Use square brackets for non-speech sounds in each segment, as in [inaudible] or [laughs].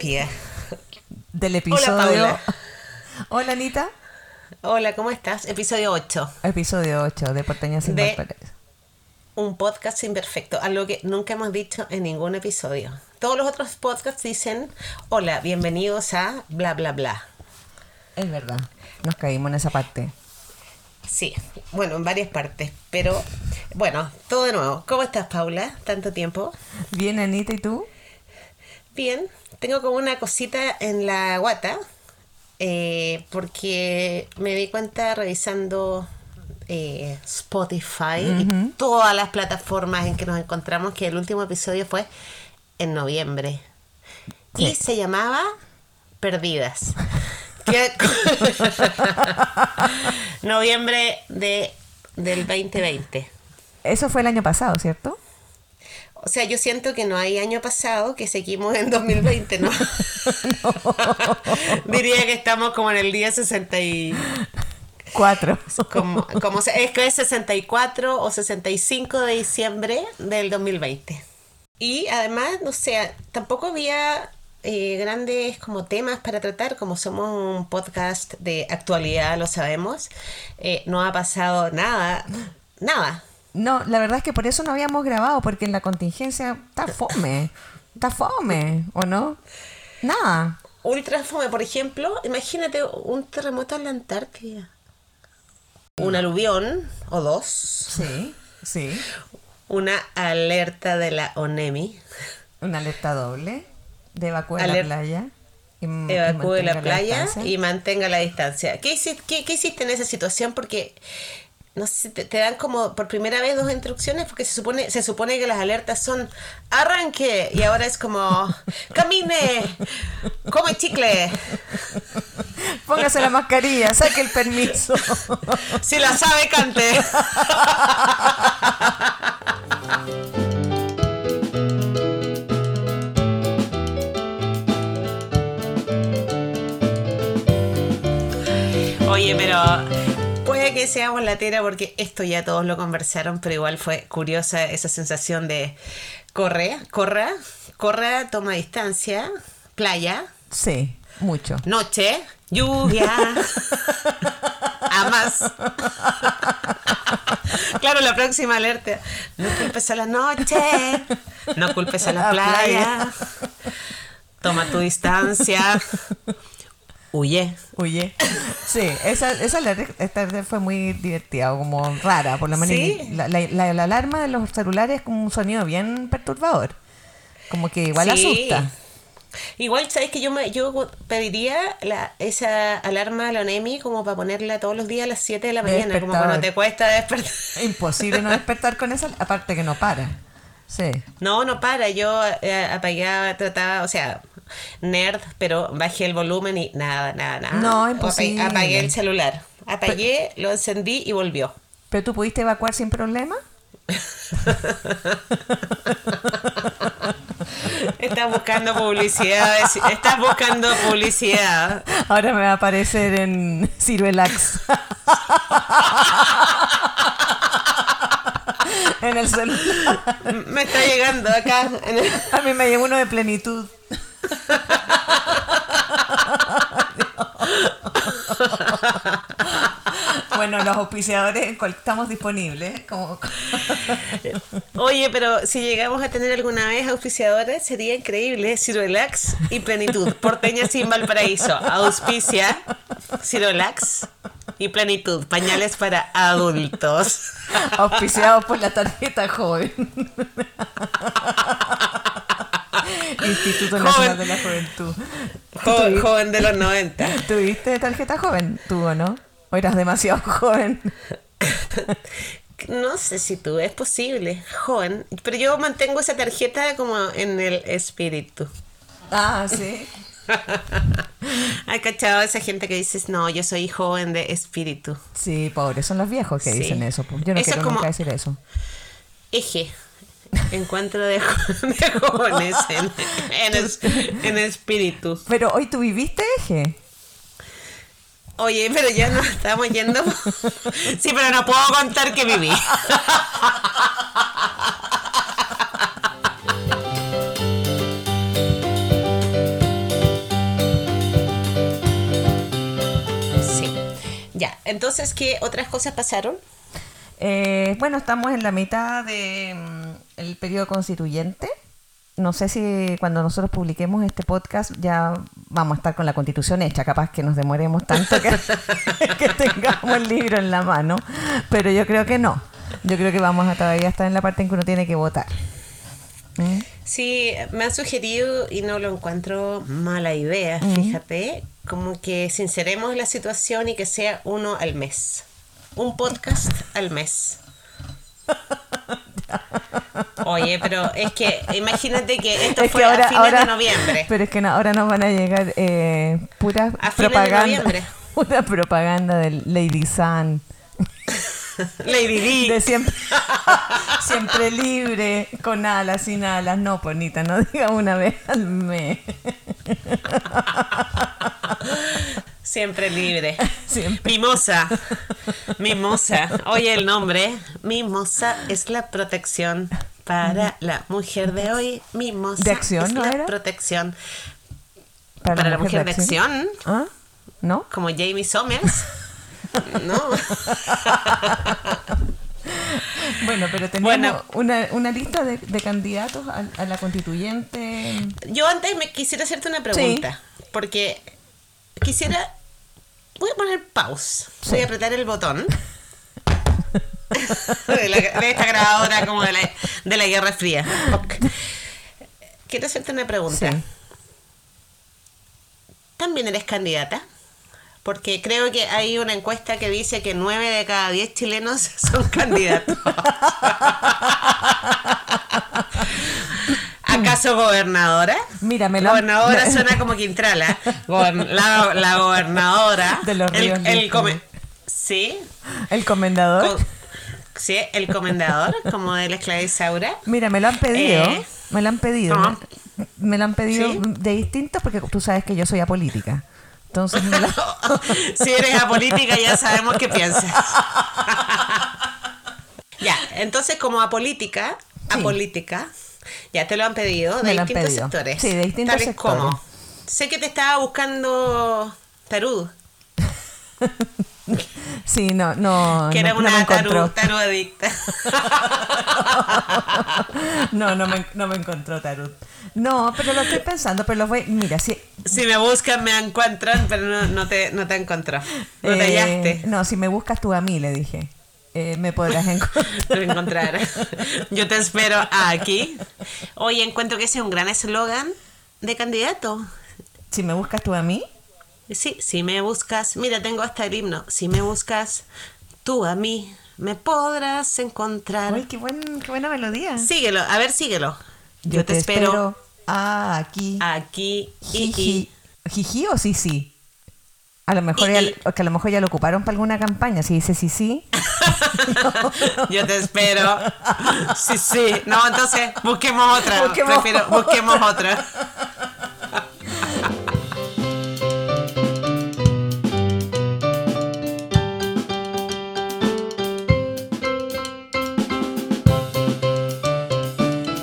Del Hola, episodio. Paula. Hola, Anita. Hola, ¿cómo estás? Episodio 8. Episodio 8 de Porteña sin De-. Un podcast imperfecto, algo que nunca hemos dicho en ningún episodio. Todos los otros podcasts dicen, hola, bienvenidos a bla, bla, bla. Es verdad. Nos caímos en esa parte. Sí, bueno, en varias partes, pero bueno, todo de nuevo. ¿Cómo estás, Paula? ¿Tanto tiempo? Bien, Anita, ¿y tú? Bien, tengo como una cosita en la guata, porque me di cuenta revisando eh, Spotify y todas las plataformas en que nos encontramos que el último episodio fue en noviembre y se llamaba Perdidas. [laughs] [laughs] Noviembre de, del 2020. Eso fue el año pasado, ¿cierto? O sea, yo siento que no hay año pasado, que seguimos en 2020, [laughs] ¿no? Diría que estamos como en el día 60 y... Cuatro. Como, como se- es que es 64 o 65 de diciembre del 2020. Y además, no sé, tampoco había eh, grandes como temas para tratar, como somos un podcast de actualidad, lo sabemos. eh, no ha pasado nada, nada. No, la verdad es que por eso no habíamos grabado, porque en la contingencia está fome. Está fome, ¿o no? Nada. Ultra fome, por ejemplo, imagínate un terremoto en la Antártida. Un aluvión o dos. Sí, sí. Una alerta de la ONEMI. Una alerta doble de evacuar la Aler- playa. y Evacúe la playa y mantenga la distancia. ¿Qué hiciste, qué, qué hiciste en esa situación? Porque no sé, te, te dan como por primera vez dos instrucciones porque se supone, se supone que las alertas son arranque y ahora es como camine, come chicle. [laughs] Póngase la mascarilla, saque el permiso. [laughs] Si la sabe, cante. Oye, pero puede que seamos latera porque esto ya todos lo conversaron, pero igual fue curiosa esa sensación de corre, corra, corra, toma distancia, playa, Sí, mucho. Noche, lluvia, [laughs] amas. claro, la próxima alerta. No culpes a la noche, no culpes a la La playa. playa. Toma tu distancia. Huye. Oye, sí, esa, esa alerta esta fue muy divertida, como rara, por la manera. Sí. La, la- la- la alarma de los celulares es como un sonido bien perturbador. Como que igual Sí. asusta. Igual, ¿sabes que yo me, yo pediría la, esa alarma a la ONEMI como para ponerla todos los días a las 7 de la mañana, como cuando te cuesta despertar. [laughs] Imposible no despertar con esa, aparte que no para. Sí. No, no para. Yo eh, apagaba, trataba, o sea, nerd, pero bajé el volumen y nada, nada, nada. No, imposible. Apagué el celular. Apagué, lo encendí y volvió. ¿Pero tú pudiste evacuar sin problema? [laughs] Estás buscando publicidad. es- Estás buscando publicidad. Ahora me va a aparecer en Ciruelax. [laughs] en el celular. Me está llegando acá. A mí me llegó uno de plenitud. [laughs] bueno, los auspiciadores estamos disponibles. Como... [laughs] Oye, pero si llegamos a tener alguna vez auspiciadores, sería increíble. Cirolax y Plenitud. Porteña sin Valparaíso. Auspicia Cirolax y Plenitud. Pañales para adultos. auspiciados por la tarjeta joven. [laughs] Instituto Nacional de la Juventud. Joven, joven de los 90. ¿Tuviste tarjeta joven? ¿Tú o no? ¿O eras demasiado joven? No sé si tú, es posible, joven. Pero yo mantengo esa tarjeta como en el espíritu. Ah, sí. [laughs] ¿Has cachado a esa gente que dices, no, yo soy joven de espíritu? Sí, pobres, son los viejos que Sí. dicen eso. Yo no Eso quiero como- nunca decir eso. Eje. Encuentro de, jóvenes en, en, espíritus. Pero hoy tú viviste eje. Oye, pero ya nos estamos yendo. [laughs] Sí, pero no puedo contar que viví. Sí. Ya, entonces, ¿qué otras cosas pasaron? Eh, bueno, estamos en la mitad del periodo constituyente. No sé si cuando nosotros publiquemos este podcast ya vamos a estar con la constitución hecha, capaz que nos demoremos tanto que, [laughs] que tengamos el libro en la mano, pero yo creo que no. Yo creo que vamos a todavía estar en la parte en que uno tiene que votar. ¿Mm? Sí, me han sugerido y no lo encuentro mala idea, fíjate, como que sinceremos la situación y que sea uno al mes. Un podcast al mes. Oye, pero es que imagínate que esto Es fue que ahora, a fines ahora- de noviembre. Pero es que no- ahora nos van a llegar eh, puras A fines de propaganda, noviembre. [laughs] pura propaganda del Lady Sun, [laughs] Lady Di. de siempre, [laughs] siempre libre, con alas, sin alas. No, Ponita, no diga una vez al mes. Siempre libre. [laughs] Siempre. Mimosa. [laughs] Mimosa. Oye el nombre. Mimosa es la protección para la mujer de hoy. Mimosa ¿De acción, es no la era? protección para la mujer de acción. ¿Ah? ¿No? Como Jamie Sommers. [laughs] No. Bueno, pero tenemos Bueno. una, una lista de, de candidatos a, a la constituyente. Yo antes me quisiera hacerte una pregunta. Porque quisiera. Voy a poner pause. Voy a apretar el botón. [laughs] de, la- de esta grabadora como de la, de la Guerra Fría. Quiero hacerte una pregunta. Sí. ¿También eres candidata? Porque creo que hay una encuesta que dice que 9 de cada 10 chilenos [laughs] son candidatos. [laughs] ¿Acaso gobernadora? Mira, me lo han- Gobernadora suena como Quintrala. La, la gobernadora. [laughs] De los ríos el, el limpios. come- Sí. El comendador. co- sí, el comendador, como de la. Mira, me lo han pedido. Eh, me lo han pedido. Me, lo han pedido ¿Sí? de distintos porque tú sabes que yo soy apolítica. Entonces, me [laughs] [laughs] si eres apolítica ya sabemos qué piensas. ya, entonces como apolítica, Sí. apolítica, ya te lo han pedido de Me distintos pedido. sectores. Sí, de distintos tales sectores. como, sé que te estaba buscando Tarud, [laughs] sí, no, no. que no, era no me una encontró. tarud adicta. [laughs] No, no me, no me encontró Tarut. No, pero lo estoy pensando, pero lo voy. Mira, si. si me buscan me encuentran, pero no, no te, no te encontró. No te eh, hallaste. no, si me buscas tú a mí, le dije. Eh, me podrás [laughs] encontrar. Yo te espero aquí. Oye, encuentro que ese es un gran eslogan de candidato. si me buscas tú a mí. Sí, si me buscas, mira, tengo hasta el himno. Si me buscas, tú a mí me podrás encontrar. Ay, qué, buen, qué buena melodía. Síguelo, a ver, síguelo. Yo, te, espero, Ah, aquí. aquí Jiji. ¿Jiji o sí sí? A lo mejor Y- ya, y. que a lo mejor ya lo ocuparon para alguna campaña. Si dice sí sí. [laughs] Yo te espero. Sí, sí. No, entonces busquemos otra. Busquemos Prefiero, busquemos otra.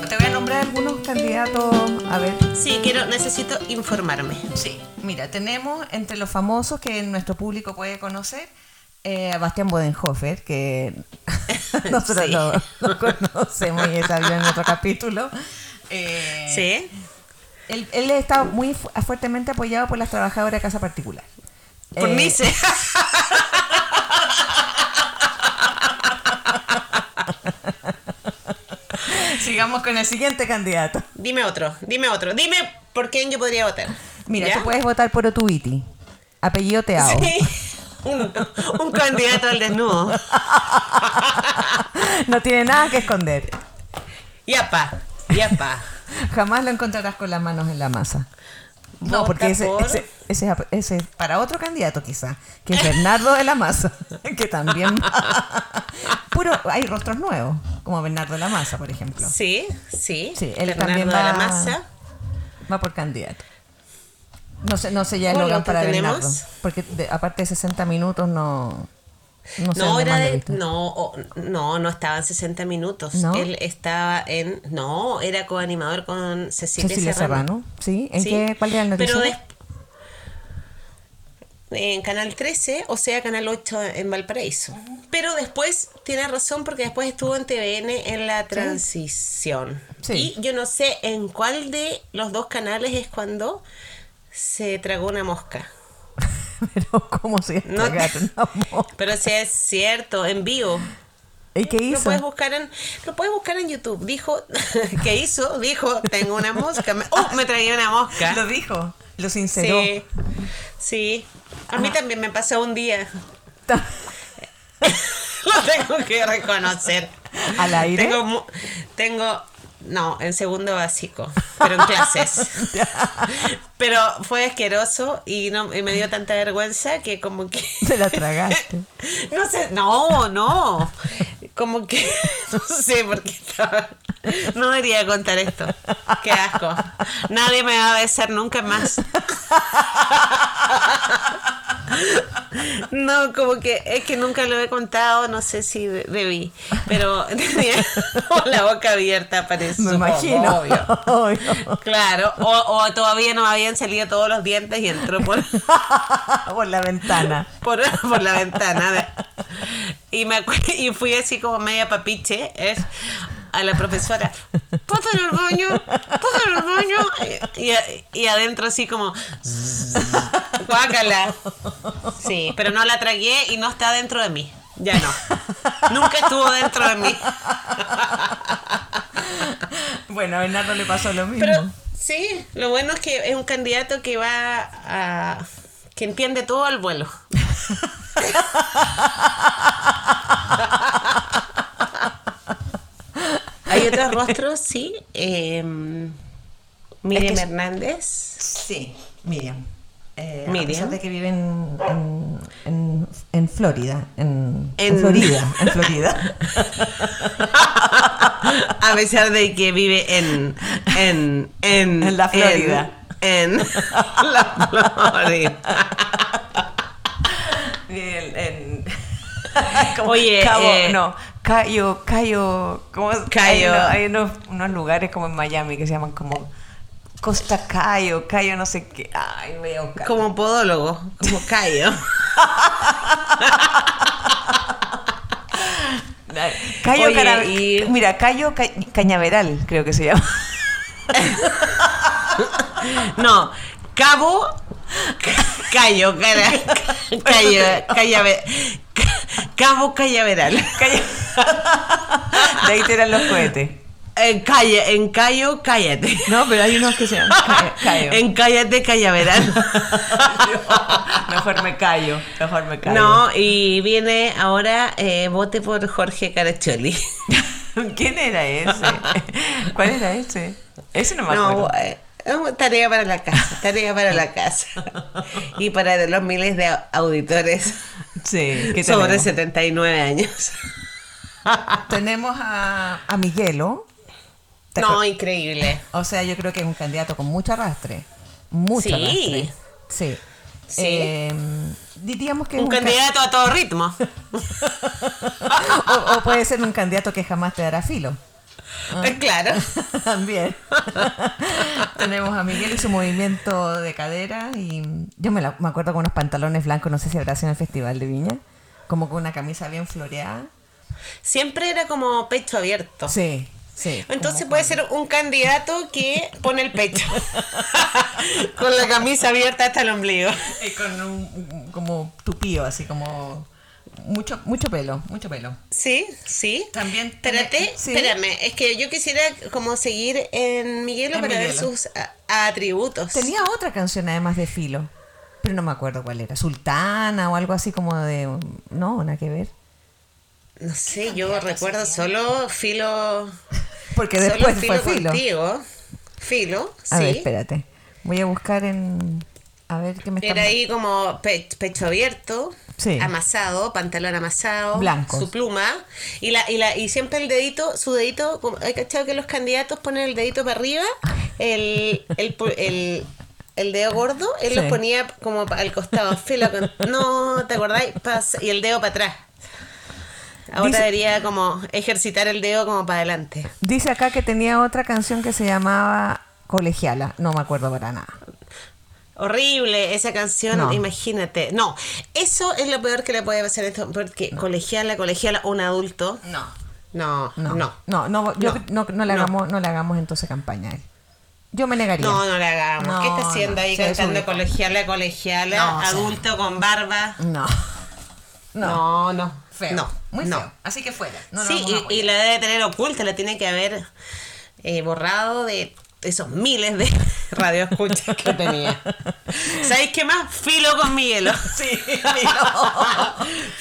Te voy a nombrar algunos candidatos. A ver. Sí, quiero, necesito informarme. Sí, mira, tenemos entre los famosos que nuestro público puede conocer eh, a Bastián Bodenhofer, que [laughs] nosotros Sí. lo, lo conocemos y salió en otro capítulo. Eh, ¿Sí? Él, él está muy fu- fuertemente apoyado por las trabajadoras de casa particular. Por Eh, Nice. [laughs] Sigamos con el siguiente candidato. Dime otro, dime otro. Dime por quién yo podría votar. Mira, ¿Ya? tú puedes votar por Otuiti. Apellido Teao. Sí. Un, un candidato al desnudo. [laughs] No tiene nada que esconder. Yapa, yapa. Jamás lo encontrarás con las manos en la masa. No, porque ese, por- ese, ese, ese es para otro candidato quizá, que es [laughs] Bernardo de la Maza, [laughs] que también puro hay rostros nuevos, como Bernardo de la Maza, por ejemplo. Sí, sí. Sí, él Bernardo también de la va- Masa. Va por candidato. No sé, no sé ya el ¿Cuál Logan otro para tenemos? Bernardo, porque de- aparte de 60 minutos no no sé No, era de, no, no, no estaba en 60 minutos. ¿No? Él estaba en, no, era coanimador con Cecilia, Cecilia Serrano. Serrano, ¿sí? ¿En Sí, qué cuál era el Pero noticiero? des- en Canal 13, o sea, Canal 8 en Valparaíso. Pero después, tiene razón, porque después estuvo en TVN en la transición. Sí. Y yo no sé en cuál de los dos canales es cuando se tragó una mosca. [laughs] Pero ¿cómo se No una? Pero si es cierto, en vivo. ¿Y qué Lo hizo? puedes buscar en, lo puedes buscar en YouTube. Dijo, [laughs] ¿qué hizo? Dijo, tengo una mosca. Me, ¡Oh! Me traía una mosca. Lo dijo, lo sinceró. Sí, sí. A mí también me pasó un día. [laughs] Lo tengo que reconocer. ¿Al aire? Tengo, no, en segundo básico, pero en clases. [laughs] Pero fue asqueroso y, no, y me dio tanta vergüenza que como que... Te la tragaste. [laughs] No sé, no, no. Como que, [laughs] no sé por qué estaba... No debería contar esto. Qué asco. Nadie me va a besar nunca más. No, como que es que nunca lo he contado, no sé si de- debí, pero [laughs] tenía la boca abierta, parece. Me imagino. obvio. [laughs] Obvio. Claro, o, o todavía no habían salido todos los dientes y entró por, [laughs] Por la ventana. por, por la ventana. y, me y fui así como media papiche es, a la profesora. ¿Puedo ir al baño? ¿Puedo ir al baño? Y, y- y adentro así como... [laughs] Guácala. Sí, pero no la tragué y no está dentro de mí. Ya no. Nunca estuvo dentro de mí. Bueno, a Bernardo le pasó lo mismo. Pero sí, lo bueno es que es un candidato que va a... que entiende todo al vuelo. [laughs] Hay otros rostros, sí. Eh, Miriam Es que- Hernández. Sí, Miriam. Eh, Miriam. A pesar de que vive en, en, en, en Florida. En, Florida. En Florida. [laughs] A pesar de que vive en. en. en, En la Florida. En, en [laughs] la Florida. Oye, Cabo, eh, no, Cayo, Cayo, ¿cómo es? Cayo. Hay, unos, hay unos, unos lugares como en Miami que se llaman como Costa Cayo, Cayo no sé qué. Ay, voy a buscar. Como podólogo, como Cayo. [laughs] Cayo Oye, Cara- y- Mira, Cayo Ca- Cañaveral, creo que se llama. [laughs] No, Cabo. [laughs] Cayo, cara. [laughs] Cayo, Callaver- Cabo Callaveral. De ahí tiran los cohetes. En, calle, en Cayo, cállate. No, pero hay unos que se llaman Ca- Cayo. En Cállate, Callaveral. [laughs] mejor me callo, mejor me callo. No, y viene ahora eh, vote por Jorge Caracholi. ¿Quién era ese? ¿Cuál era ese? Ese no me acuerdo. No, eh, tarea para la casa, tarea para la casa. [laughs] Y para los miles de au- auditores sí, ¿qué sobre tenemos? 79 años. [laughs] Tenemos a, a Miguelo. ¿Te No, increíble. O sea, yo creo que es un candidato con mucho arrastre. Mucho Sí. arrastre. Sí. Sí. Eh, diríamos que es Un ca- candidato a todo ritmo. [laughs] o, o puede ser un candidato que jamás te dará filo. Claro. [laughs] También. [laughs] Tenemos a Miguel y su movimiento de cadera. Y yo me, la- me acuerdo con unos pantalones blancos, no sé si habrá sido en el Festival de Viña. Como con una camisa bien floreada. Siempre era como pecho abierto. Sí, sí. Entonces puede ser un candidato que pone el pecho. [laughs] Con la camisa abierta hasta el ombligo. Y con un, como tupío, así como mucho, mucho pelo, mucho pelo. Sí, sí. También Espérate, sí. espérame. Es que yo quisiera como seguir en Miguelo En para ver sus atributos. Tenía otra canción además de filo, pero no me acuerdo cuál era. Sultana o algo así como de... No, nada que ver. No sé, yo recuerdo solo filo. Porque solo después fue filo. contigo. Filo, A sí. ver, espérate. Voy a buscar en... A ver qué me está... Era ahí como pe- pecho abierto, Sí. amasado, pantalón amasado, Blancos. su pluma y la y la y siempre el dedito, su dedito, hay cachado que los candidatos ponen el dedito para arriba, el el, pu- el, el dedo gordo, él Sí. los ponía como al costado, filo con- no, ¿te acordáis? Pas- y el dedo para atrás. Ahora Dice- debería como ejercitar el dedo como para adelante. Dice acá que tenía otra canción que se llamaba Colegiala. No me acuerdo para nada. Horrible esa canción, No. imagínate. No, eso es lo peor que le puede pasar a esto, porque colegiala, colegiala, un adulto. No. No, No, no. no, no, yo No. no, no le No. hagamos, no le hagamos entonces campaña a él. Yo me negaría. No, no le hagamos. No, ¿Qué está haciendo no, ahí cantando colegiala, colegiala? No, o sea. adulto con barba. No. No, no. Feo. No, Muy no. feo. Así que fuera. No sí, y, y la debe tener oculta, la tiene que haber eh, borrado de esos miles de [laughs] radioescuchas que tenía. ¿Sabéis qué más? Filo con Miguelo. [laughs] Sí,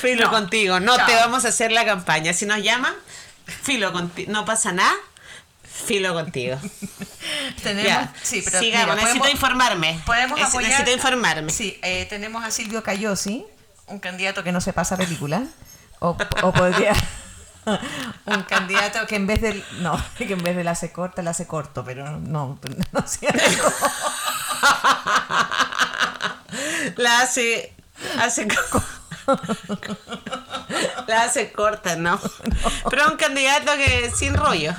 Filo No. contigo. No te vamos a hacer la campaña. Si nos llaman, filo contigo. No pasa nada. Filo contigo. [laughs] Tenemos, Ya, sí, pero sigamos. mira, necesito podemos- informarme. Podemos Es- apoyar. Necesito informarme. Sí, eh, tenemos a Silvio Cayosi, un candidato que no se pasa película. O, o podría. [laughs] un candidato que en vez de. No, [laughs] que en vez de la hace corta, la hace corto, pero no, [laughs] no es cierto. La hace. hace La hace corta, ¿no? Pero es un candidato que sin rollo.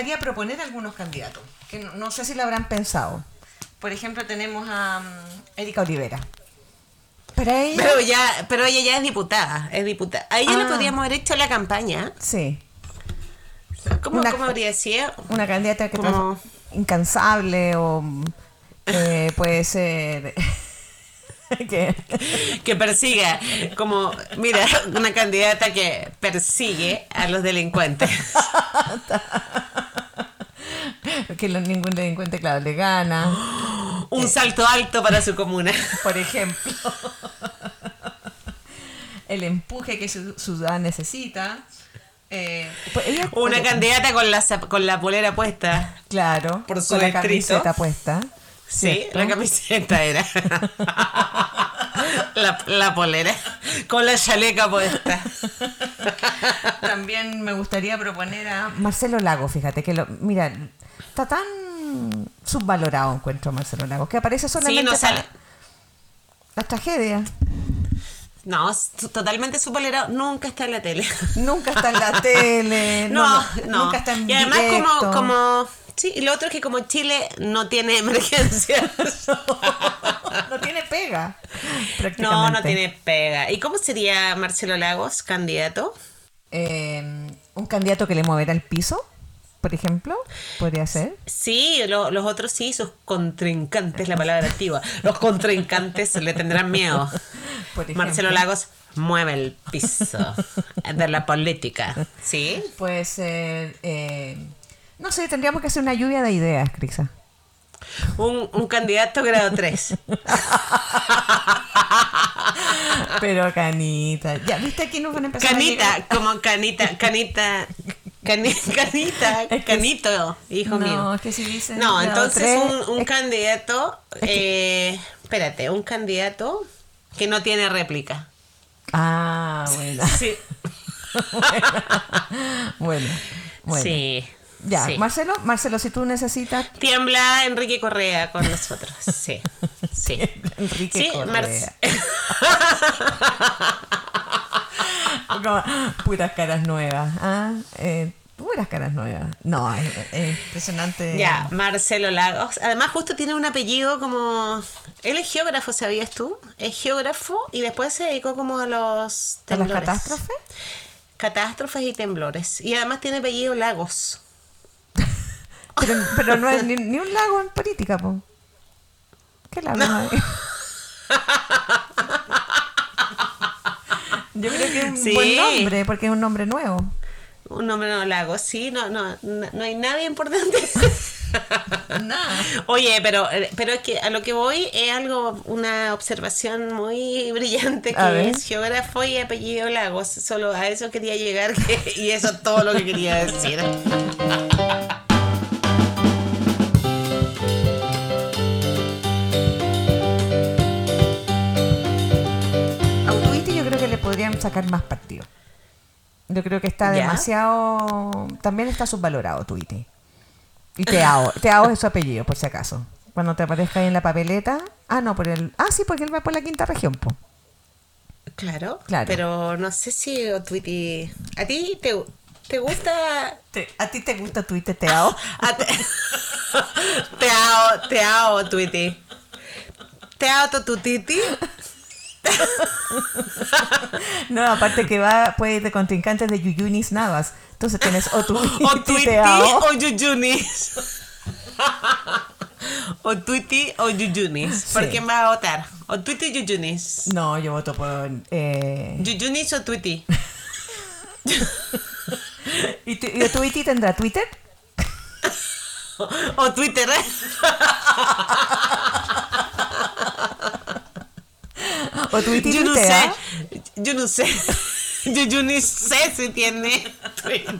Gustaría proponer algunos candidatos, que no, no sé si lo habrán pensado. Por ejemplo, tenemos a mm, Erika Olivera. Para ella. Pero ya, pero ella ya es diputada, es diputada. A ella le Ah. podríamos haber hecho la campaña. Sí, ¿Cómo, Una- cómo habría sido? una candidata que Como- incansable o eh, [laughs] puede ser [laughs] Que persiga, como, mira, una candidata que persigue a los delincuentes. [laughs] [laughs] que lo- ningún delincuente claro le gana [gasps] Un salto alto para su comuna. [laughs] por ejemplo [laughs] el empuje que su ciudad necesita eh, pues ella- Una candidata con la, con la polera puesta. claro por su con la camiseta puesta Sí, ¿cierto? la camiseta era. la, la polera. Con la chaleca puesta. También me gustaría proponer a Marcelo Lago, fíjate que lo, mira, está tan subvalorado encuentro Marcelo Lago, que aparece solamente no para sale. las tragedias. No, totalmente superado. Nunca está en la tele. [laughs] Nunca está en la [laughs] tele, no, No, no, no. nunca está en Y además directo. como, como... Sí, y lo otro es que como Chile no tiene [laughs] emergencias. no tiene pega. no, no tiene pega. ¿Y cómo sería Marcelo Lagos, candidato? Eh, un candidato que le moverá el piso, por ejemplo, podría ser. Sí, lo- los otros sí, sus contrincantes, la palabra antigua. Los contrincantes le tendrán miedo. [laughs] Por. Marcelo Lagos mueve el piso de la política. ¿Sí? Puede ser, eh, no sé, tendríamos que hacer una lluvia de ideas, Crisa. Un, un candidato grado 3. [laughs] Pero canita, ya viste aquí nos van a empezar Canita, como canita, canita, cani- [laughs] canita, Es que- canito, hijo no, mío. es que si dicen No, entonces tres, un, un es- candidato, eh, espérate, un candidato que no tiene réplica. Ah, bueno. Sí, [laughs] bueno, bueno. sí. Ya, sí. Marcelo, Marcelo, si tú necesitas Tiembla Enrique Correa con nosotros. [laughs] Sí, sí. Enrique Sí, Correa. Como, puras caras nuevas. ¿ah? Eh, puras caras nuevas. No, es, es impresionante. Ya, Marcelo Lagos. Además, justo tiene un apellido como. Él es geógrafo, ¿sabías tú? Es geógrafo y después se dedicó como a los ¿De las temblores. catástrofes? Catástrofes y temblores. Y además tiene apellido Lagos. [laughs] Pero, pero no es ni, ni un lago en política, po. ¿Qué lago hay? [laughs] [laughs] Yo creo que es un Sí. buen nombre, porque es un nombre nuevo. Un nombre no Lagos, sí, no, no, no, hay nadie importante. [laughs] Nada. Oye, pero, pero es que a lo que voy es algo, una observación muy brillante A que ver. es geógrafo y apellido Lagos. Solo a eso quería llegar que- [laughs] y eso es todo lo que quería decir. [laughs] sacar más partido. Yo creo que está ¿Ya? demasiado... También está subvalorado Tuiti. Y Teao. [laughs] Teao es su apellido, por si acaso. Cuando te aparezca ahí en la papeleta. Ah, no, por el. Ah, sí, porque él va por la quinta región, po. Claro, Claro. pero no sé si Tweety... ¿A ti te, te gusta ¿A ti te gusta tuiteteado? Ah, [laughs] te, te amo, te amo, [laughs] no, aparte que va, puede ir de contrincantes de Yuyunis Navas. Entonces tienes o tu [laughs] O tuiteado. o Yuyunis. [laughs] O Tweety o Yuyunis. ¿Por Sí. quién vas a votar? O Tweety o Yuyunis. No, yo voto por. Eh... Yuyunis o Tweety. ¿Y, tu, y tendrá Twitter? O Twitter. ¿eh? ¿O tu Yo no sé. Yo no sé. [laughs] Yo, yo ni sé si tiene Twitter.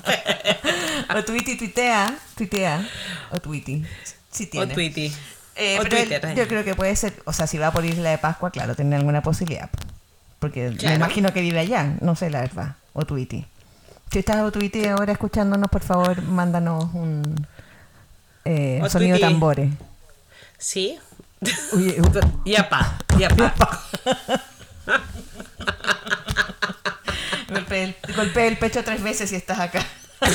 ¿O tu Iti tuitea? Tuitea. ¿O tu Iti? Sí O tiene. Tweety. Eh, o pero él- Twitter. yo creo que puede ser, o sea, si va por Isla de Pascua, claro, tiene alguna posibilidad. Porque me imagino que vive allá, no sé la verdad. O Twitty. Si estás o Twitty ahora escuchándonos, por favor, mándanos un eh, O sonido de Twitty. tambores. Sí. Yapa. Yapa. golpea el, el pecho tres veces si estás acá. [laughs]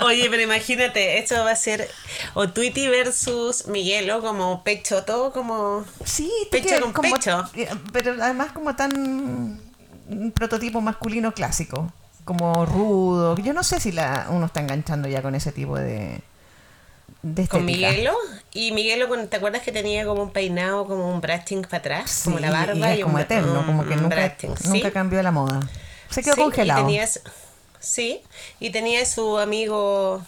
Oye, pero imagínate, esto va a ser o Tweety versus Miguelo como pecho, todo como... Sí, Pecho con como- pecho. eh, Pero además como tan un prototipo masculino clásico, como rudo. Yo no sé si la, uno está enganchando ya con ese tipo de, de Con. Miguelo. Y Miguelo, con- ¿te acuerdas que tenía como un peinado, como un brashing para atrás? Sí, como la barba y, como un, eterno, un- como que un nunca, nunca cambió la moda. Se quedó Sí, congelado. Y tenía, su- sí, y tenía su amigo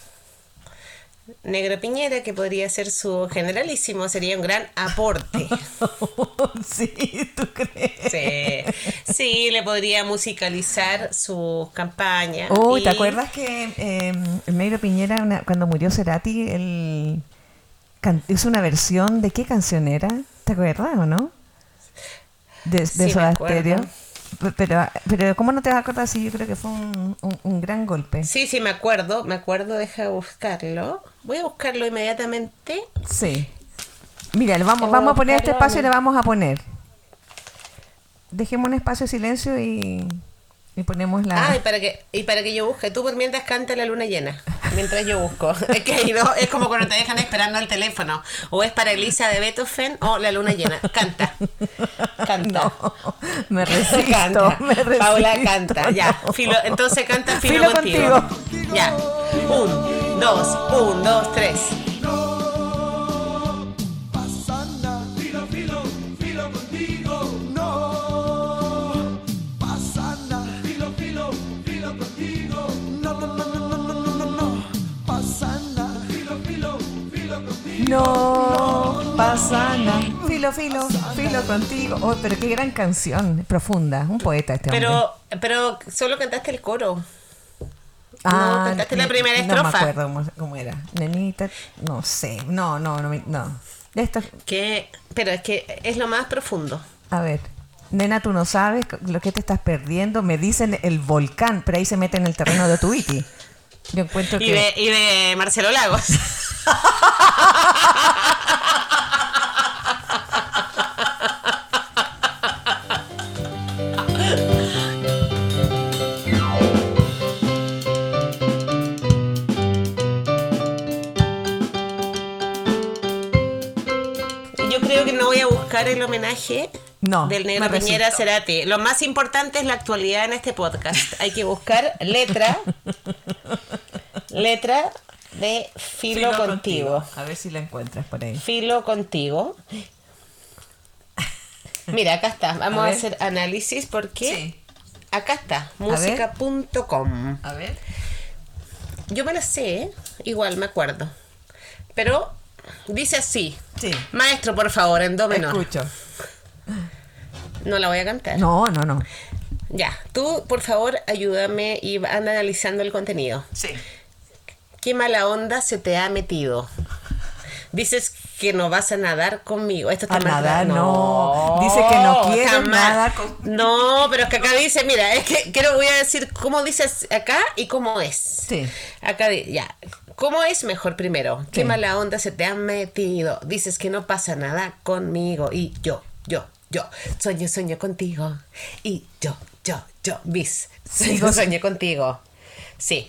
Negro Piñera, que podría ser su generalísimo, sería un gran aporte. [laughs] sí, ¿tú crees? Sí, sí, le podría musicalizar su campaña. Uy, ¿te y- acuerdas que eh, el Negro Piñera, una- cuando murió Cerati, él hizo una versión de qué canción era? ¿Te acuerdas o no? De, de Sí, Soda. Stereo. Pero, pero, ¿cómo no te vas a acordar si yo creo que fue un, un- un gran golpe? Sí, sí, me acuerdo, me acuerdo, deja buscarlo. Voy a buscarlo inmediatamente. Sí. Mira, le vamos, vamos a poner este espacio y le vamos a poner. Dejemos un espacio de silencio y, y ponemos la. Ah, y para que, y para que yo busque. Tú por mientras canta la luna llena. Mientras yo busco. [laughs] Es que no, es como cuando te dejan esperando el teléfono. O es para Elisa de Beethoven o la luna llena. Canta. Canta. No, me resisto, Canta. me resisto. Paula canta. Ya. Filo, entonces canta filo, Filo contigo. contigo. Ya. Un, dos, un, dos, tres. No pasa nada. Filo, filo, filo contigo. Oh, pero qué gran canción, profunda. Un poeta este hombre. Pero, pero solo cantaste el coro. no, cantaste la primera No me estrofa. acuerdo cómo, cómo era. Nenita, no sé. No, no, no. no. Esto, Que, pero es que es lo más profundo. a ver. Nena, tú no sabes lo que te estás perdiendo. Me dicen el volcán, pero ahí se mete en el terreno de Tuiti. Yo encuentro Y que. de, y de Marcelo Lagos. [laughs] Yo creo que no voy a buscar el homenaje No, del negro. Piñera Cerati. Lo más importante es la actualidad en este podcast. Hay que buscar letra, [laughs] letra de filo, contigo. A ver si la encuentras por ahí. Filo contigo. Mira, acá está. Vamos A hacer análisis porque Sí. acá está, música.com. A ver. Yo me la sé, igual me acuerdo. Pero dice así. Sí. Maestro, por favor, en do menor. Escucho. No la voy a cantar. No, no, no. Ya, tú, por favor, ayúdame y anda analizando el contenido. Sí. ¿Qué mala onda se te ha metido? Dices que no vas a nadar conmigo. Esto está A mal nadar, no. Dice que no quiere nadar con- No, pero es que acá dice, mira, es que quiero voy a decir cómo dices acá y cómo es. Sí. Acá ya. ¿Cómo es mejor primero? ¿Qué Sí. mala onda se te ha metido? Dices que no pasa nada conmigo y yo, yo, yo sueño, sueño contigo y yo, yo, yo, bis, Sigo- [laughs] sueño contigo. Sí,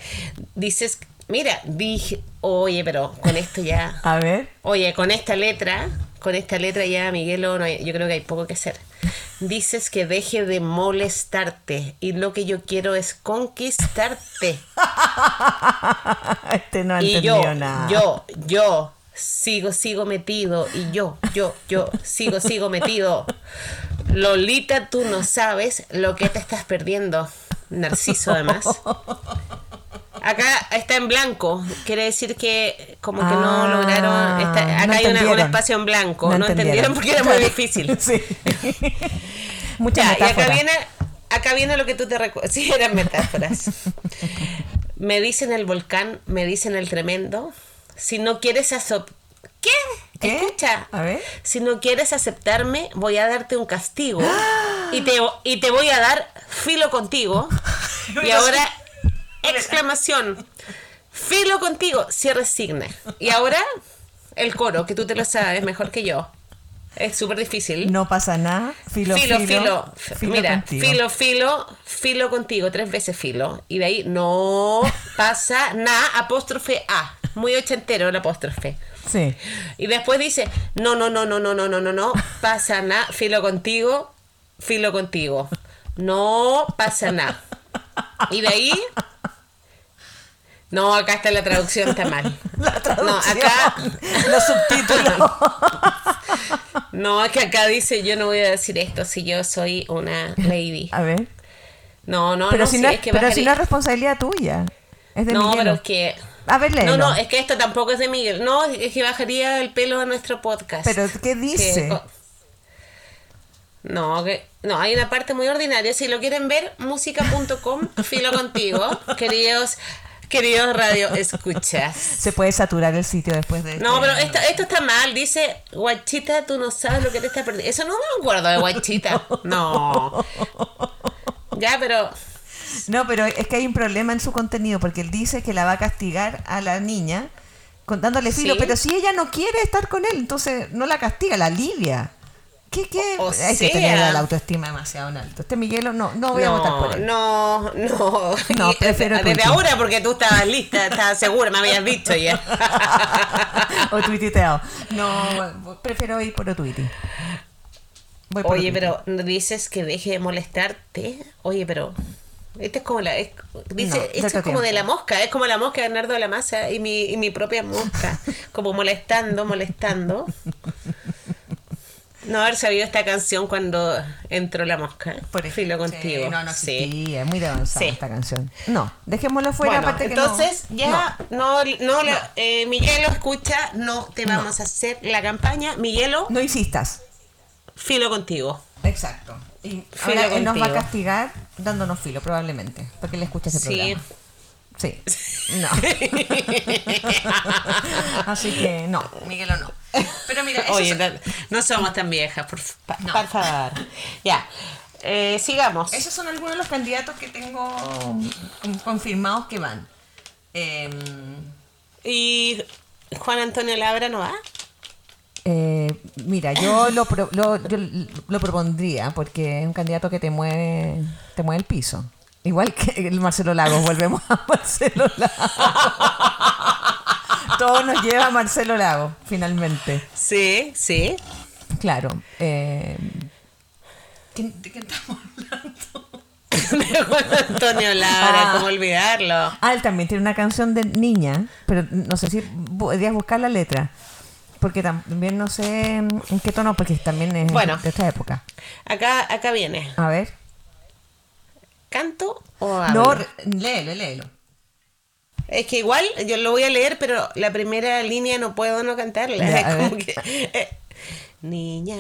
dices, mira, dije, oye, pero con esto ya, [laughs] A ver. oye, con esta letra, con esta letra ya, Miguelo, no hay- yo creo que hay poco que hacer. [laughs] Dices que deje de molestarte y lo que yo quiero es conquistarte. [laughs] Este no ha Y entendido yo, nada. yo, yo sigo, sigo metido. Y yo, yo, yo sigo, sigo metido. Lolita, tú no sabes lo que te estás perdiendo. Narciso, además. Acá está en blanco. Quiere decir que como que no Ah, lograron. está- acá no hay una- un espacio en blanco. No, entendieron porque era muy [laughs] difícil. [laughs] Sí. Muchas Ya, y acá metáforas. viene, acá viene lo que tú te recuerdas. [laughs] Sí, eran metáforas. me dicen el volcán, me dicen el tremendo. Si no quieres asop... ¿Qué? ¿Qué? Escucha. A ver. Si no quieres aceptarme, voy a darte un castigo. [gasps] y, te, y te voy a dar filo contigo. y ahora, exclamación. Filo contigo, cierre signa. Y ahora, el coro, que tú te lo sabes mejor que yo. Es súper difícil. No pasa nada. Filo, Filo, filo. filo, filo mira, contigo. filo, filo, filo contigo, tres veces filo. Y de ahí no pasa nada, apóstrofe A. Muy ochentero el apóstrofe. Sí. Y después dice, no, no, no, no, no, no, no, no, no, pasa nada, filo contigo, filo contigo. No pasa nada. Y de ahí... No, acá está la traducción, está mal. [laughs] La traducción. No, acá... Los subtítulos. [laughs] No, es que acá dice, yo no voy a decir esto si yo soy una lady. A ver. No, no, Pero, no, si, no es que pero si no es responsabilidad tuya. Es de No, Miguel. pero es que... A ver, léelo. No, no, es que esto tampoco es de Miguel. No, es que bajaría el pelo a nuestro podcast. Pero, ¿qué dice? Que- No, que, no, hay una parte muy ordinaria. Si lo quieren ver, música.com, filo contigo, [laughs] queridos, queridos radio escuchas. [laughs] Se puede saturar el sitio después de No, este- pero esto, esto está mal. Dice, guachita, tú no sabes lo que te estás perdiendo. Eso no me acuerdo de guachita. [laughs] No. Ya, pero... No, pero es que hay un problema en su contenido porque él dice que la va a castigar a la niña con- dándole filo, Sí. pero si ella no quiere estar con él, entonces no la castiga, la alivia. ¿Qué, qué? O hay que tener la autoestima demasiado en alto. Este Miguelo no, no voy a votar por él. No, no. No, [laughs] prefiero Desde ahora, porque tú estabas lista, estabas segura, me habías dicho ya. [laughs] o tuiteado. No, prefiero ir por por Oye, pero dices que deje de molestarte. Oye, pero. Este es como la. es- dice, No, esto es como de la mosca, es como la mosca de Bernardo de la Maza y mi, y mi propia mosca. Como molestando, molestando. No haber sabido esta canción cuando entró la mosca. Por Filo contigo. Sí, no, no Sí. existía, es muy avanzada Sí. esta canción. No, dejémoslo fuera, Bueno, aparte que no- entonces ya no, no, la- eh, Miguelo escucha, no te vamos a hacer la campaña. Miguelo, No insistas. filo contigo. Exacto. Y ahora él nos va a castigar dándonos filo, probablemente, porque él escucha ese Sí. programa. Sí. No. [laughs] Así que no, Miguelo no. Pero mira, eso Oye, no, no somos tan viejas, por, fa- No. por favor. Ya, eh, sigamos. esos son algunos de los candidatos que tengo confirmados que van. Em, ¿Y Juan Antonio Labra no va? eh, mira, yo lo, pro- lo, yo lo propondría porque es un candidato que te mueve, te mueve el piso. Igual que el Marcelo Lagos, volvemos a [laughs] Marcelo Lagos. Todo nos lleva a Marcelo Lagos, finalmente. Sí, sí. Claro. eh, ¿quién- ¿De quién estamos hablando? [laughs] De Juan Antonio Labra, Ah. ¿cómo olvidarlo? Ah, él también tiene una canción de niña, pero no sé si podrías buscar la letra. Porque también no sé en qué tono, porque también es Bueno. de esta época. Acá, acá viene. A ver. ¿Canto o hablo? No, léelo, léelo. Es que igual yo lo voy a leer, pero la primera línea no puedo no cantarla. Ya, [laughs] Es a como ver. que, eh, Niña,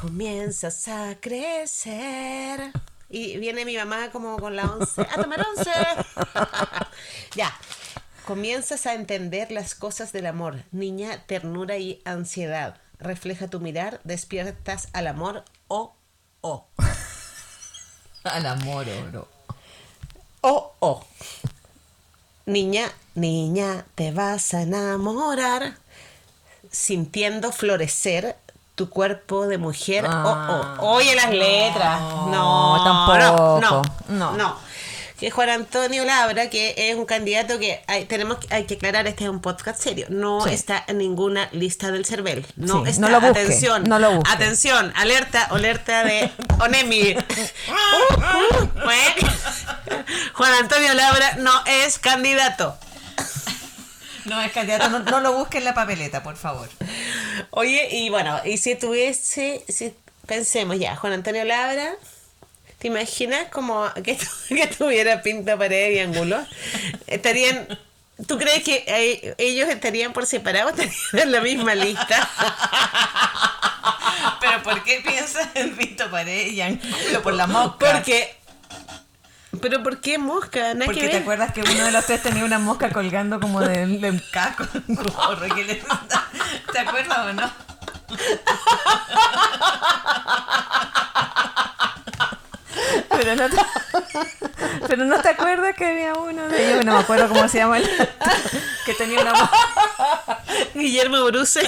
comienzas a crecer. Y viene mi mamá como con la once. ¡A tomar once! [laughs] ya. Comienzas a entender las cosas del amor. Niña, ternura y ansiedad. Refleja tu mirar, despiertas al amor. Oh, oh. [laughs] Al amor, oro. Oh, oh. niña, niña, te vas a enamorar sintiendo florecer tu cuerpo de mujer. Ah, oh, oh, oye las letras. No, tampoco. No, No. no, no. Que Juan Antonio Labra, que es un candidato que hay, tenemos que- hay que aclarar, este es un podcast serio. No Sí. está en ninguna lista del CERVEL. No Sí, está. no lo busque, atención. no lo busque. Atención, alerta, alerta de [laughs] Onemi. Uh, [laughs] uh. [laughs] Juan Antonio Labra no es candidato. No es candidato, no, no lo busque en la papeleta, por favor. Oye, y bueno, y si tuviese, si pensemos ya, Juan Antonio Labra, ¿te imaginas como que, [laughs] que tuviera pinta, pared y ángulo? Estarían, ¿tú crees que ellos estarían por separado? ¿Estarían en la misma lista? [laughs] Pero ¿por qué piensas en Vito Pared y Angulo por la mosca? Porque, pero ¿por qué mosca? Nada Porque que te ver. acuerdas que uno de los tres tenía una mosca colgando como del de [laughs] un caco, ¿Te acuerdas o no? Pero no, te, pero no te acuerdas que había uno de ellos, no me acuerdo cómo se llama, el, que tenía una. Guillermo Bruce.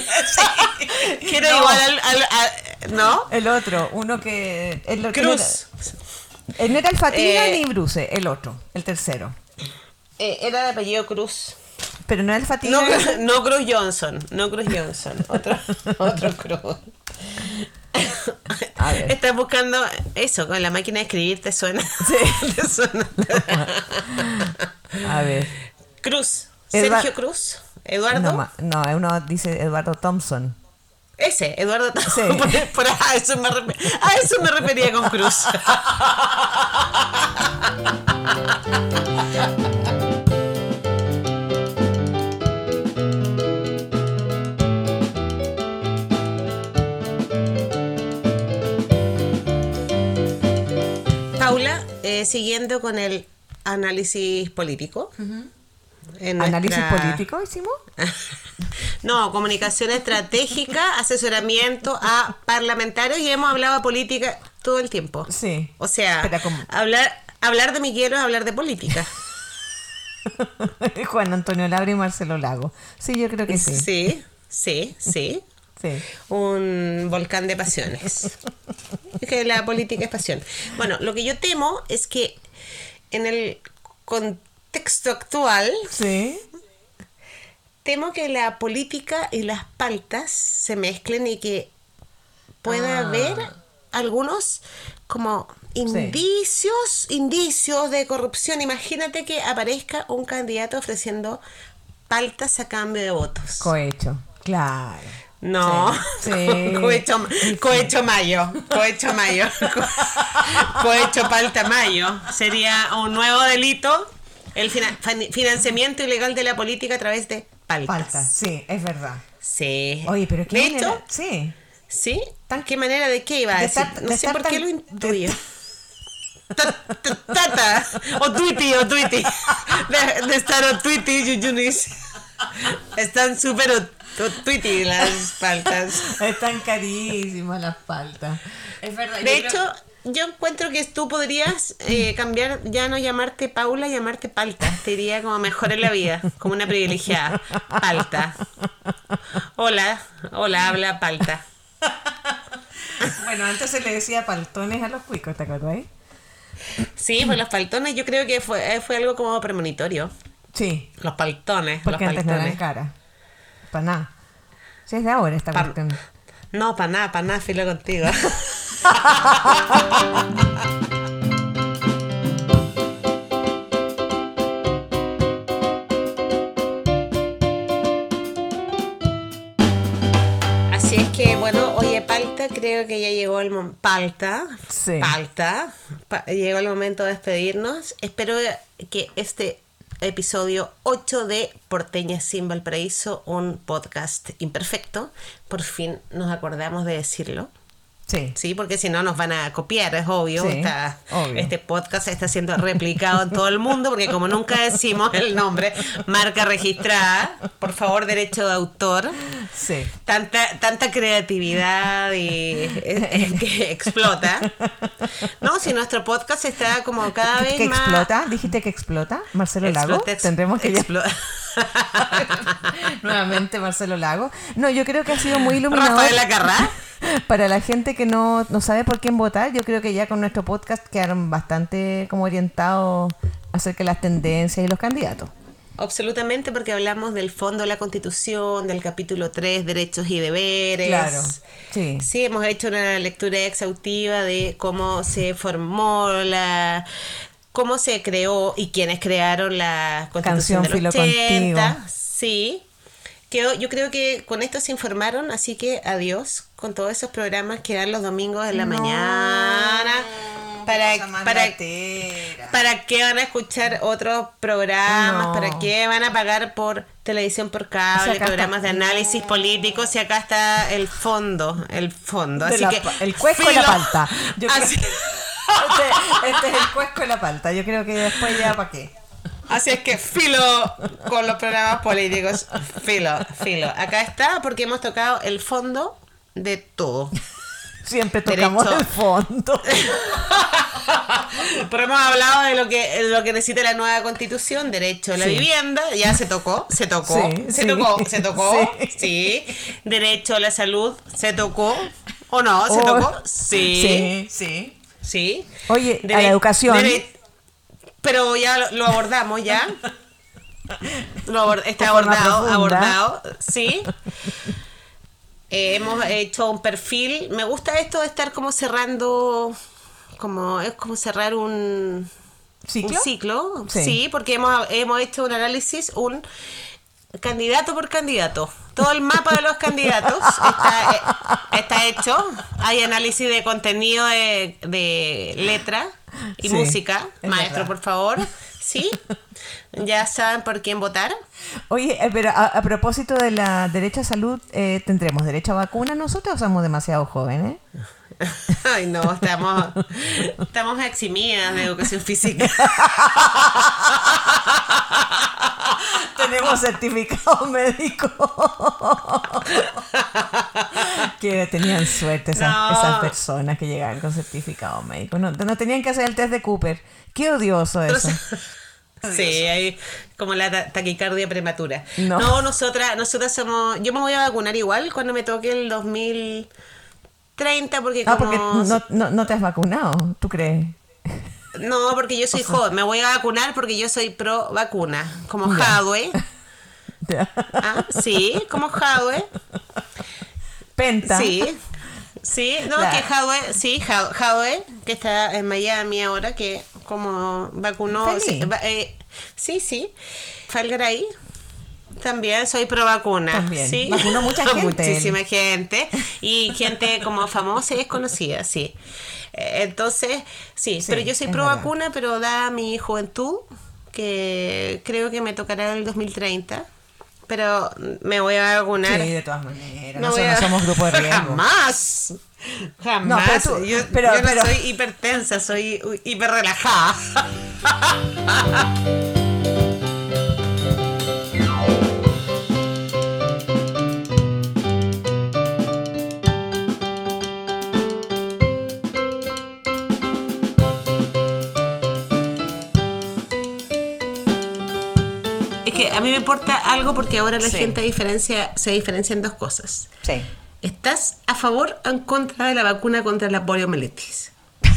que era No. igual al, al- a- ¿No? El otro, uno que... El, Cruz. él no era el Fatiga Eh, ni Bruce, el otro, el tercero. Eh, era de apellido Cruz. Pero no era el Fatiga. No, no Cruz Johnson, no Cruz Johnson, otro, [laughs] otro Cruz. A ver. Estás buscando eso, con la máquina de escribir te suena. Sí. [laughs] Te suena. A ver. Cruz, Sergio Cruz, Eduardo. No, uno dice Eduardo Thompson. Ese, Eduardo. Sí. [laughs] Por, por- a, eso me refer- a eso me refería con Cruz. [laughs] eh, siguiendo con el análisis político. en ¿Análisis nuestra- político hicimos? [laughs] No, comunicación estratégica, [laughs] asesoramiento a parlamentarios y hemos hablado de política todo el tiempo. Sí. O sea, como- hablar, hablar de Miguel es hablar de política. [laughs] Juan Antonio Labra y Marcelo Lago. Sí, yo creo que sí. Sí, sí, sí. Sí. Un volcán de pasiones. Que la política es pasión. Bueno, lo que yo temo es que en el contexto actual, Sí. temo que la política y las paltas se mezclen y que pueda Ah. haber algunos como indicios, indicios de corrupción. Imagínate que aparezca un candidato ofreciendo paltas a cambio de votos. Cohecho. Claro. No, Sí, [laughs] sí. cohecho, cohecho mayo, cohecho mayo, Co- [laughs] cohecho palta mayo. Sería un nuevo delito, el financiamiento ilegal de la política a través de paltas. Falta. Sí, es verdad. Sí. Oye, pero qué De manera- hecho, Sí. ¿sí? ¿Qué manera de qué iba a De decir? no sé por qué lo intuyo. Ta- ta- Tata, o Twitty, o Twitty. [laughs] De, de estar o Twitty, Yuyunis. Están súper o, Twitty las paltas. [laughs] Están carísimas las faltas. Es verdad. De yo hecho, creo- yo encuentro que tú podrías eh, cambiar, ya no llamarte Paula, llamarte Palta. Te iría como mejor en la vida, como una privilegiada. Palta. Hola, hola, habla Palta. [laughs] Bueno, antes se le decía paltones a los cuicos, ¿te acuerdas? Sí, pues los paltones yo creo que fue, eh, fue algo como premonitorio. Sí. Los paltones, Porque los antes no eran paltones. cara. Para nada. Si es de ahora esta Pa- cuestión. No, para nada, para nada, filo contigo. [laughs] Así es que, bueno, oye, Palta, creo que ya llegó el momento. Palta, Sí. Palta, pa- llegó el momento de despedirnos. Espero que este episodio 8 de Porteña sin Valparaíso, un podcast imperfecto, por fin nos acordamos de decirlo. Sí. Sí, porque si no nos van a copiar, es obvio. Sí, Está- obvio. Este podcast está siendo replicado en todo el mundo porque como nunca decimos el nombre, marca registrada, por favor, derecho de autor. Sí. Tanta, tanta creatividad y es- es que explota. No, si nuestro podcast está como cada vez ¿Que más. explota? ¿Dijiste que explota? ¿Marcelo Lago? Explota, ex- Tendremos que ya- explo- [laughs] Nuevamente Marcelo Lago. No, yo creo que ha sido muy iluminador. Rafael Acarrá. [laughs] Para la gente que no, no sabe por quién votar, yo creo que ya con nuestro podcast quedaron bastante como orientados acerca de las tendencias y los candidatos. Absolutamente, porque hablamos del fondo de la Constitución, del capítulo 3, derechos y deberes. Claro, sí. Sí, hemos hecho una lectura exhaustiva de cómo se formó la cómo se creó y quiénes crearon la Constitución Canción del Filo 80. Contigo. Sí. Quedó- yo creo que con esto se informaron, así que adiós con todos esos programas que dan los domingos en la No, mañana. Para, para. ¿Para qué van a escuchar otros programas? No. ¿Para qué van a pagar por televisión por cable, O sea, acá programas está- de análisis político? Si acá está el fondo, el fondo. De Así la que, el cuesco y la palta. Yo creo- Así, [laughs] Este, este es el cuesco y la palta. Yo creo que después ya para qué. así es que filo con los programas políticos. Filo, filo. Acá está porque hemos tocado el fondo de todo. Siempre tocamos Derecho. el fondo. [laughs] Pero hemos hablado de lo que, lo que necesita la nueva constitución, derecho a la Sí. vivienda, ya se tocó, se tocó, Sí, se sí. tocó, se tocó, Sí. Derecho a la salud, se tocó, o no, se Oh, tocó, sí, Sí, sí. Sí. Oye, a Dere- la educación. pero ya lo, lo abordamos ya. [laughs] Lo está abordado, abordado, sí. [laughs] Eh, hemos hecho un perfil. Me gusta esto de estar como cerrando, como es como cerrar un ¿Ciclo? un ciclo. Sí. Sí. porque hemos, hemos hecho un análisis, un candidato por candidato. Todo el mapa de los candidatos está, eh, está hecho. Hay análisis de contenido de, de letra y Sí, música. es Maestro, verdad. por favor. Sí. Ya saben por quién votar. Oye, eh, pero a, a propósito de la derecho a salud, eh, ¿tendremos derecho a vacuna nosotros o somos demasiado jóvenes? [laughs] Ay, no, estamos, estamos eximidas de educación física. [laughs] Tenemos certificado médico. [laughs] que tenían suerte esas, No. esas personas que llegaban con certificado médico. No, no tenían que hacer el test de Cooper. Qué odioso eso. Sí, hay como la ta- taquicardia prematura. No. No, nosotras, nosotras somos. Yo me voy a vacunar igual cuando me toque el 2030, porque Ah, como. porque no, no, no te has vacunado, ¿tú crees? No, porque yo soy joven. Me voy a vacunar porque yo soy pro vacuna. Como Ya. Jadwe. [laughs] Ah, sí, como Jadwe. Penta. Sí. Sí, no, Claro. que Jadwe, sí, Jadwe, que está en Miami ahora, que como vacunó. Sí, eh, sí, sí. Falgaray. También soy pro vacuna. También. Sí. Vacunó mucha [laughs] gente Muchísima gente. Y gente como famosa y desconocida, sí. Entonces, sí, Sí, pero yo soy pro verdad. vacuna, pero da mi juventud, que creo que me tocará en el 2030. Pero me voy a vacunar. Sí, de todas maneras. No Nosotros voy a- no somos grupo de riesgo. Jamás. Jamás. No, pero tú- yo pero- yo no pero- soy hipertensa, soy u- [laughs] que a mí me importa algo porque ahora la Sí. gente diferencia, se diferencia en dos cosas. Sí. ¿Estás a favor o en contra de la vacuna contra la poliomielitis? [laughs]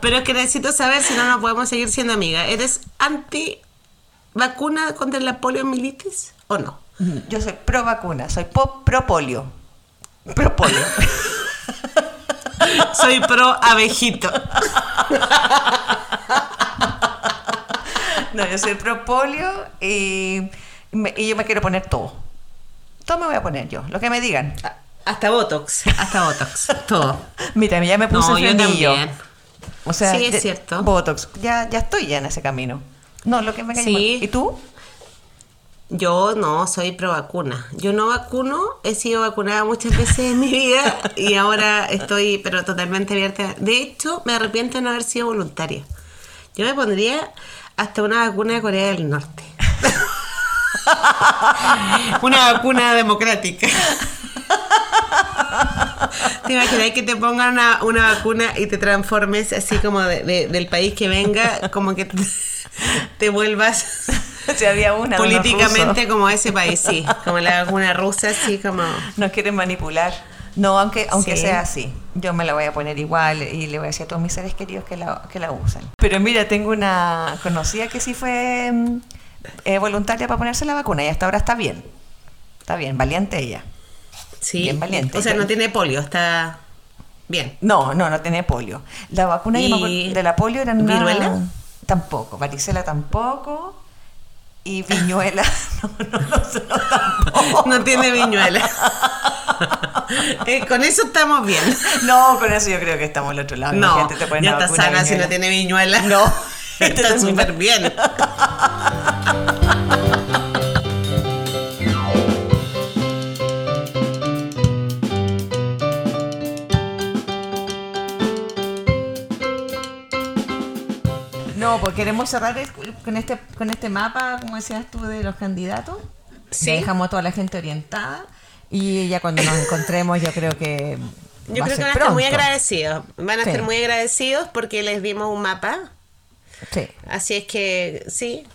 Pero es que necesito saber si no nos podemos seguir siendo amigas. ¿Eres anti vacuna contra la poliomielitis o no? Yo soy pro vacuna, soy pro polio. Pro polio. [laughs] Soy pro abejito. No, yo soy pro polio y, me- y yo me quiero poner todo. Todo me voy a poner yo, lo que me digan. Hasta Botox. Hasta Botox. Todo. Mira, ya me puse No, yo frenillo. también. O sea, Sí, es ya- cierto. Botox. Ya, ya estoy ya en ese camino. No, lo que me caiga Sí. ¿Y tú? Yo no soy pro vacuna. Yo no vacuno, he sido vacunada muchas veces en mi vida y ahora estoy pero totalmente abierta. De hecho, me arrepiento de no haber sido voluntaria. Yo me pondría hasta una vacuna de Corea del Norte. [laughs] una vacuna democrática. ¿Te imaginas que te pongan una, una vacuna y te transformes así como de- de- del país que venga, como que te, te vuelvas [laughs] Si había una. políticamente como ese país, sí, [laughs] como la vacuna rusa, así como... Nos quieren manipular. No, aunque, aunque Sí. sea así. Yo me la voy a poner igual y le voy a decir a todos mis seres queridos que la, que la usen. Pero mira, tengo una conocida que sí fue mm, eh, voluntaria para ponerse la vacuna y hasta ahora está bien. Está bien, valiente ella. Sí, Bien valiente. o sea, no tiene polio, está bien. No, no, no tiene polio. La vacuna yo me acuerdo- ¿Y de la polio era una... viruela? Tampoco. Varicela tampoco. Y viñuela. [laughs] No, no, no, no, tampoco. No tiene viñuela. [laughs] Eh, con eso estamos bien. No, con eso yo creo que estamos al otro lado. No, te ya está sana si no tiene viñuela. No. [laughs] está súper bien. No, pues queremos cerrar con este, con este mapa, como decías tú, de los candidatos. Sí. Dejamos a toda la gente orientada. Y ya cuando nos encontremos, yo creo que. Yo creo que van a estar muy agradecidos. Van a Sí. estar muy agradecidos porque les dimos un mapa. Sí. Así es que sí,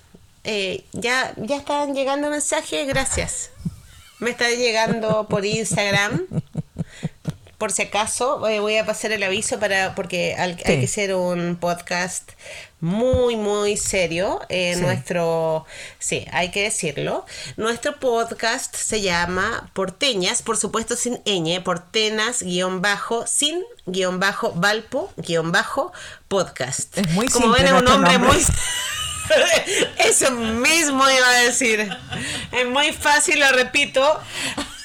eh, ya, ya están llegando mensajes, gracias. Me están llegando por Instagram. Por si acaso, eh, voy a pasar el aviso para porque al- hay Sí. que ser un podcast muy, muy serio. Eh, Sí. Nuestro, sí, hay que decirlo. Nuestro podcast se llama Porteñas, por supuesto sin ñ, Portenas, guion bajo, sin, guion bajo, Valpo, guion bajo, podcast. Es muy Como ven, es un nombre nombre. muy... [laughs] Eso mismo iba a decir. Es muy fácil, lo repito.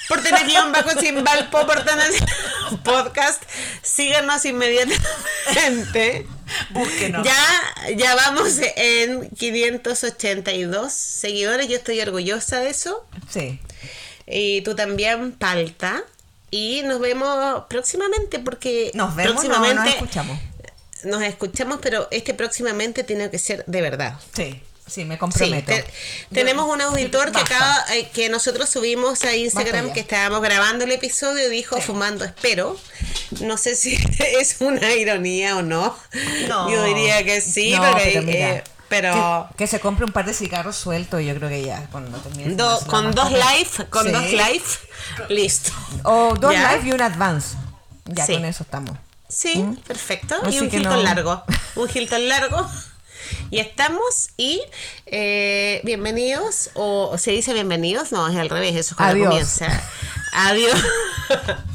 Por tener guion bajo sin Valpo, por tener [laughs] podcast, síganos inmediatamente. Búsquenos. Ya, ya vamos en 582 seguidores, yo estoy orgullosa de eso. Sí. Y tú también, Palta. Y nos vemos próximamente porque Nos vemos, no, próximamente nos escuchamos. nos escuchamos, pero este próximamente tiene que ser de verdad. Sí, sí, me Sí, comprometo. te- tenemos un auditor que acaba, eh, que nosotros subimos a Instagram que estábamos grabando el episodio, dijo fumando espero. No sé si [laughs] es una ironía o no. No. Yo diría que sí, No, porque, pero mira, eh, pero Que, que se compre un par de cigarros sueltos y yo creo que ya, cuando do- con dos live, con Sí. dos live, listo. O dos ¿Ya? live y un advance. Ya con eso estamos. Sí, perfecto. Así y un Hilton no. largo. Un Hilton largo. Y estamos y eh, bienvenidos, o se dice bienvenidos, no, es al revés, eso es cuando Adiós. comienza. Adiós.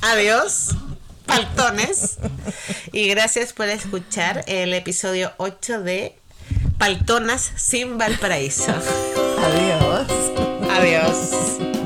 Adiós. Paltones. Y gracias por escuchar el episodio 8 de Paltonas sin Valparaíso. Adiós. Adiós.